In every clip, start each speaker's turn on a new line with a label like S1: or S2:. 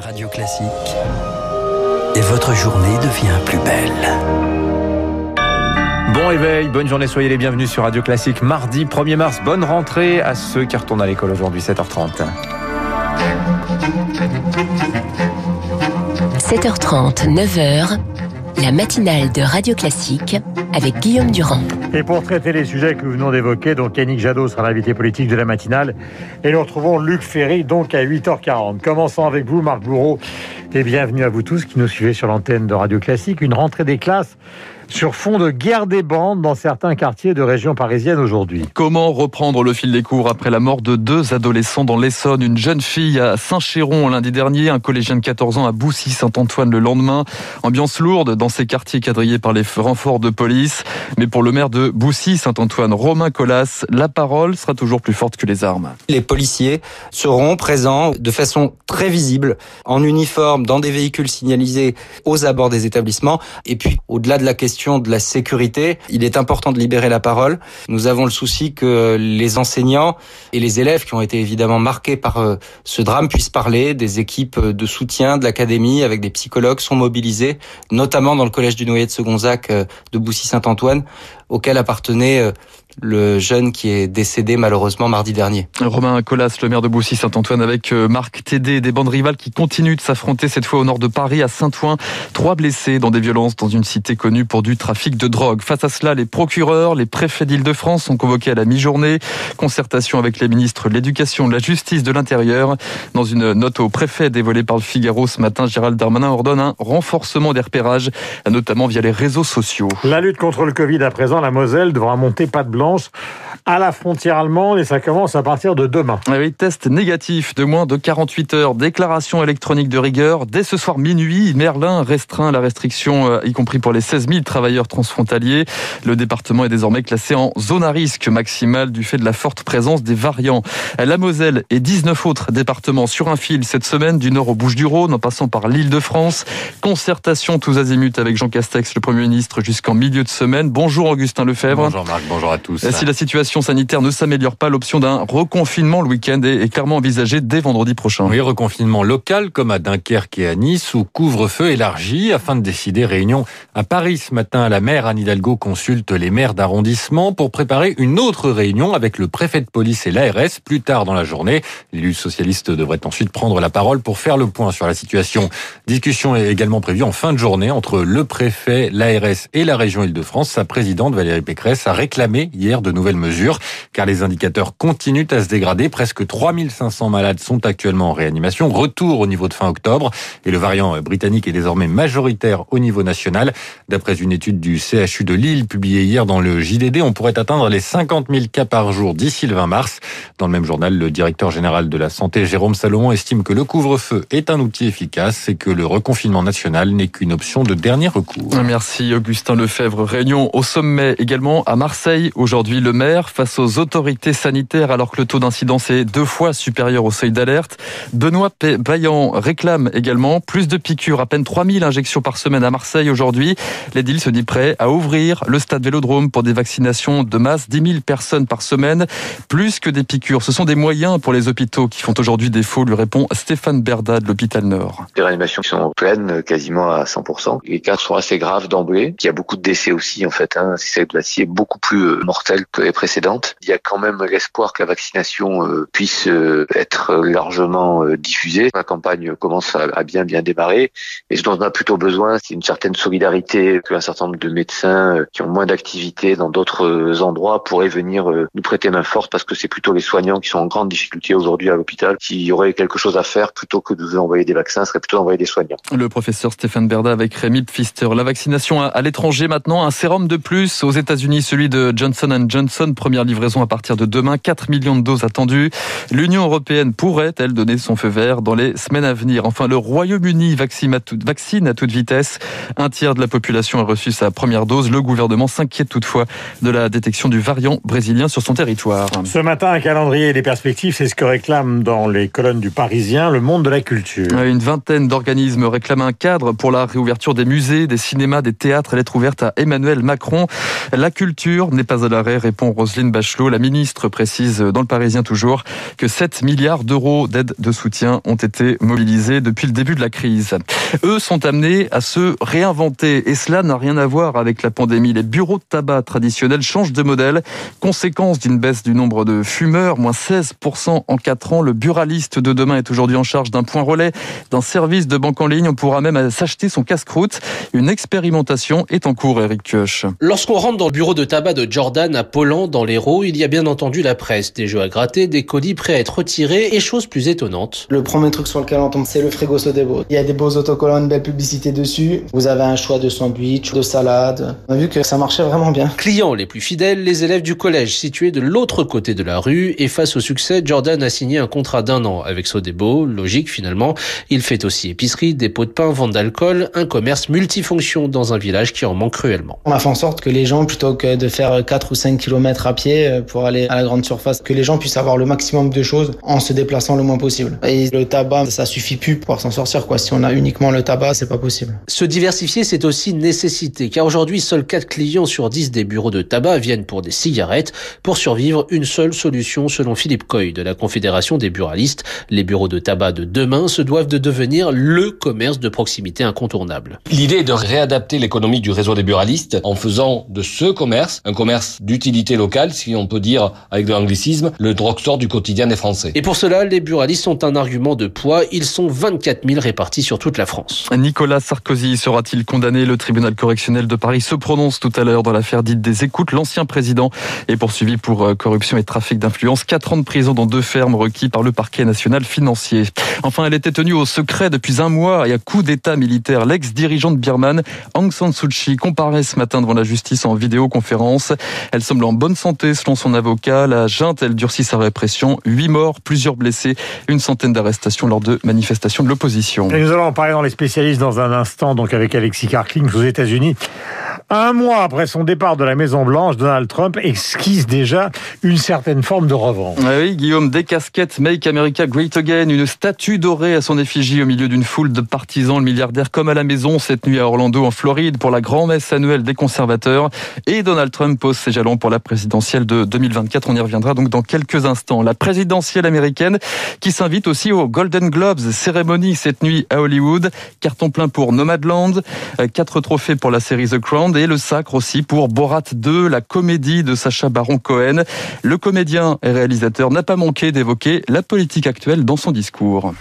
S1: Radio Classique. Et votre journée devient plus belle.
S2: Bon réveil, bonne journée, soyez les bienvenus sur Radio Classique. Mardi 1er mars, bonne rentrée à ceux qui retournent à l'école aujourd'hui, 7h30.
S3: 7h30, 9h, la matinale de Radio Classique avec Guillaume Durand.
S4: Et pour traiter les sujets que nous venons d'évoquer, donc Yannick Jadot sera l'invité politique de la matinale. Et nous retrouvons Luc Ferry, donc à 8h40. Commençons avec vous, Marc Bourreau. Et bienvenue à vous tous qui nous suivez sur l'antenne de Radio Classique. Une rentrée des classes sur fond de guerre des bandes dans certains quartiers de région parisienne aujourd'hui.
S5: Comment reprendre le fil des cours après la mort de deux adolescents dans l'Essonne? Une jeune fille à Saint-Chéron lundi dernier, un collégien de 14 ans à Boussy-Saint-Antoine le lendemain. Ambiance lourde dans ces quartiers quadrillés par les renforts de police. Mais pour le maire de Boussy-Saint-Antoine, Romain Collas, la parole sera toujours plus forte que les armes.
S6: Les policiers seront présents de façon très visible, en uniforme, dans des véhicules signalisés aux abords des établissements. Et puis, au-delà de la question de la sécurité, il est important de libérer la parole. Nous avons le souci que les enseignants et les élèves qui ont été évidemment marqués par euh, ce drame puissent parler. Des équipes de soutien de l'académie avec des psychologues sont mobilisés, notamment dans le collège du Noyer de Segonzac euh, de Boussy-Saint-Antoine, auquel appartenait euh, le jeune qui est décédé malheureusement mardi dernier.
S5: Romain Collas, le maire de Boussy-Saint-Antoine, avec euh, Marc Tédé, des bandes rivales qui continuent de s'affronter cette fois au nord de Paris, à Saint-Ouen. Trois blessés dans des violences dans une cité connue pour du trafic de drogue. Face à cela, les procureurs, les préfets d'Île-de-France sont convoqués à la mi-journée. Concertation avec les ministres de l'Éducation, de la Justice, de l'Intérieur. Dans une note au préfet dévoilée par le Figaro ce matin, Gérald Darmanin ordonne un renforcement des repérages, notamment via les réseaux sociaux.
S4: La lutte contre le Covid à présent, la Moselle devra monter pas de blanche à la frontière allemande et ça commence à partir de demain.
S5: Oui, test négatif de moins de 48 heures, déclaration électronique de rigueur. Dès ce soir minuit, Merlin restreint la restriction, euh, y compris pour les 16 000 travailleurs transfrontaliers. Le département est désormais classé en zone à risque maximal du fait de la forte présence des variants. La Moselle et 19 autres départements sur un fil cette semaine, du nord au Bouches-du-Rhône, en passant par l'île de France. Concertation tous azimuts avec Jean Castex, le Premier ministre, jusqu'en milieu de semaine. Bonjour Augustin Lefebvre.
S7: Bonjour Marc, bonjour à tous.
S5: Si la situation sanitaire ne s'améliore pas, l'option d'un reconfinement le week-end est clairement envisagée dès vendredi prochain.
S7: Oui, reconfinement local comme à Dunkerque et à Nice ou couvre-feu élargi afin de décider réunion à Paris ce matin. La maire Anne Hidalgo consulte les maires d'arrondissement pour préparer une autre réunion avec le préfet de police et l'ARS plus tard dans la journée. L'élu socialiste devrait ensuite prendre la parole pour faire le point sur la situation. Discussion est également prévue en fin de journée entre le préfet, l'ARS et la région Île-de-France. Sa présidente Valérie Pécresse a réclamé hier de nouvelles mesures, car les indicateurs continuent à se dégrader. Presque 3500 malades sont actuellement en réanimation. Retour au niveau de fin octobre. Et le variant britannique est désormais majoritaire au niveau national. D'après une étude du CHU de Lille publiée hier dans le JDD, on pourrait atteindre les 50 000 cas par jour d'ici le 20 mars. Dans le même journal, le directeur général de la santé, Jérôme Salomon, estime que le couvre-feu est un outil efficace et que le reconfinement national n'est qu'une option de dernier recours.
S5: Merci Augustin Lefebvre. Réunion au sommet également à Marseille. Aujourd'hui, le maire face aux autorités sanitaires alors que le taux d'incidence est deux fois supérieur au seuil d'alerte. Benoît Vaillant réclame également plus de piqûres, à peine 3000 injections par semaine à Marseille aujourd'hui. L'édile se dit prêt à ouvrir le stade Vélodrome pour des vaccinations de masse, 10 000 personnes par semaine, plus que des piqûres. Ce sont des moyens pour les hôpitaux qui font aujourd'hui défaut, lui répond Stéphane Berda de l'hôpital Nord.
S8: Les réanimations sont pleines quasiment à 100%. Les cas sont assez graves d'emblée. Il y a beaucoup de décès aussi en fait. Hein. Cette maladie est beaucoup plus euh, mortelle que les précédentes. Il y a quand même l'espoir que la vaccination euh, puisse euh, être largement diffusée. La campagne commence à bien bien démarrer. Et ce dont on a plutôt besoin, c'est une certaine solidarité qu'un certain nombre de médecins qui ont moins d'activité dans d'autres endroits pourraient venir nous prêter main forte parce que c'est plutôt les soignants qui sont en grande difficulté aujourd'hui à l'hôpital. S'il y aurait quelque chose à faire plutôt que de vous envoyer des vaccins, ce serait plutôt d'envoyer des soignants.
S5: Le professeur Stéphane Berda avec Rémi Pfister. La vaccination à l'étranger maintenant, un sérum de plus aux États-Unis, celui de Johnson Johnson, première livraison à partir de demain, 4 millions de doses attendues. L'Union européenne pourrait, elle, donner son feu vert dans les semaines à venir. Enfin, le Royaume-Uni vaccine à, toute, vaccine à toute vitesse. Un tiers de la population a reçu sa première dose. Le gouvernement s'inquiète toutefois de la détection du variant brésilien sur son territoire.
S4: Ce matin, un calendrier et des perspectives, c'est ce que réclame dans les colonnes du Parisien le monde de la culture.
S5: Une vingtaine d'organismes réclament un cadre pour la réouverture des musées, des cinémas, des théâtres. Lettre ouverte à Emmanuel Macron. La culture n'est pas à l'arrêt, répond Roselyne Bachelot. La ministre précise dans le Parisien toujours que 7 milliards d'euros d'aide de soutien ont été mobilisés depuis le début de la crise. Eux sont amenés à se réinventer et cela n'a rien à voir avec la pandémie. Les bureaux de tabac traditionnels changent de modèle. Conséquence d'une baisse du nombre de fumeurs, moins 16% en 4 ans. Le buraliste de demain est aujourd'hui en charge d'un point relais, d'un service de banque en ligne. On pourra même s'acheter son casse-croûte. Une expérimentation est en cours, Eric Kioch.
S9: Lorsqu'on rentre dans le bureau de tabac de Jordan à Poland, dans l'Hérault, il y a bien entendu la presse, des jeux à gratter, des colis prêts à être retirés et chose plus étonnante.
S10: Le premier truc sur lequel on tombe, c'est le frigo Sodebo. Il y a des beaux autocollants, une belle publicité dessus. Vous avez un choix de sandwich, de salade. On a vu que ça marchait vraiment bien.
S9: Clients les plus fidèles, les élèves du collège situé de l'autre côté de la rue et face au succès, Jordan a signé un contrat d'un an avec Sodebo. Logique finalement. Il fait aussi épicerie, dépôt de pain, vente d'alcool, un commerce multifonction dans un village qui en manque cruellement.
S10: On a fait en sorte que les gens, plutôt que de faire 4 ou 5 km à pied euh, pour aller à la grande surface, que les gens puissent avoir le maximum de choses en se déplaçant le moins possible. Et le tabac, ça suffit plus pour s'en sortir quoi. Si on a uniquement le tabac, c'est pas possible.
S9: Se diversifier, c'est aussi nécessité, car aujourd'hui, seuls 4 clients sur 10 des bureaux de tabac viennent pour des cigarettes. Pour survivre, une seule solution selon Philippe Coy de la Confédération des buralistes. Les bureaux de tabac de demain se doivent de devenir le commerce de proximité incontournable.
S11: L'idée est de réadapter l'économie du réseau des buralistes en faisant de ce commerce un commerce d'utilité locale, si on peut dire avec de l'anglicisme, le drugstore du quotidien des Français.
S9: Et pour cela, les buralistes ont un argument de poids. Ils sont 24 000 répartis sur toute la France.
S5: Nicolas Sarkozy sera-t-il condamné? Le tribunal correctionnel de Paris se prononce tout à l'heure dans l'affaire dite des écoutes. L'ancien président est poursuivi pour euh, corruption et trafic d'influence. Quatre ans de prison dans deux fermes requis par le parquet national financier. Enfin, elle était tenue au secret depuis un mois et à coup d'état militaire. L'ex-dirigeante birmane Aung San Suu Kyi comparaît ce matin devant la justice en vidéoconférence. Elle semble en bonne santé selon son avocat. La junte, elle durcit sa répression. Huit morts, plusieurs blessés, une centaine d'arrestations lors de manifestations de l'opposition.
S4: Nous allons en parler dans les spécialistes dans un instant, donc avec Alexis Karkling aux États-Unis. Un mois après son départ de la Maison Blanche, Donald Trump esquisse déjà une certaine forme de revanche.
S5: Ah oui, Guillaume, des casquettes Make America Great Again, une statue dorée à son effigie au milieu d'une foule de partisans, le milliardaire comme à la maison cette nuit à Orlando en Floride pour la grand-messe annuelle des conservateurs. Et Donald Trump pose ses jalons pour la présidentielle de 2024. On y reviendra donc dans quelques instants. La présidentielle américaine qui s'invite aussi aux Golden Globes, cérémonie cette nuit à Hollywood. Carton plein pour Nomadland, quatre trophées pour la série The Crown et le sacre aussi pour Borat 2, la comédie de Sacha Baron Cohen. Le comédien et réalisateur n'a pas manqué d'évoquer la politique actuelle dans son discours.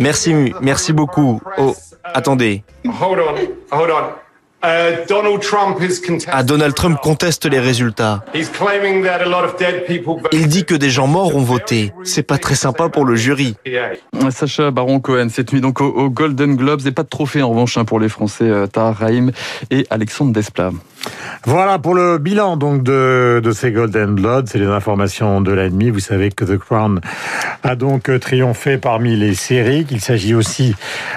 S12: Merci, merci beaucoup. Oh, attendez. Ah, Donald Trump conteste les résultats. Il dit que des gens morts ont voté. C'est pas très sympa pour le jury.
S5: Sacha Baron Cohen, cette nuit donc au Golden Globes et pas de trophée en revanche hein, pour les Français euh, Tahar Rahim et Alexandre Desplat.
S4: Voilà pour le bilan donc de, ces Golden Bloods, c'est les informations de l'ennemi. Vous savez que The Crown a donc triomphé parmi les séries, qu'il s'agit aussi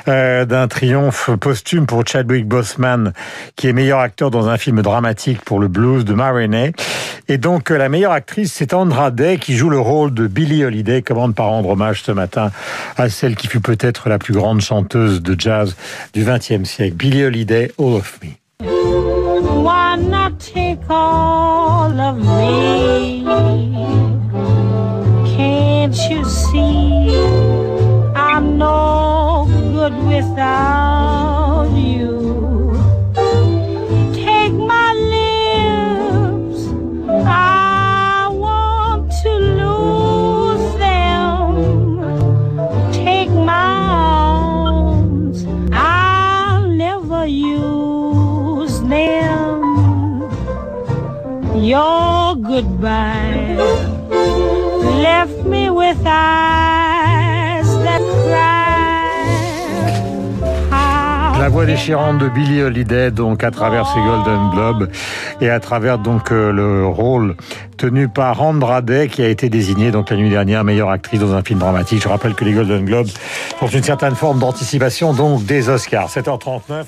S4: euh, d'un triomphe posthume pour Chadwick Boseman, qui est meilleur acteur dans un film dramatique pour le blues de Marinette. Et donc la meilleure actrice, c'est Andra Day, qui joue le rôle de Billie Holiday. Comment ne pas rendre hommage ce matin à celle qui fut peut-être la plus grande chanteuse de jazz du XXe siècle, Billie Holiday, All of Me.
S13: Not take all of me? Can't you see I'm no good without goodbye.
S4: La voix déchirante de Billie Holiday, donc à travers ces Golden Globes et à travers euh, le rôle tenu par Andra Day, qui a été désignée donc la nuit dernière meilleure actrice dans un film dramatique. Je rappelle que les Golden Globes sont une certaine forme d'anticipation donc des Oscars. 7h39.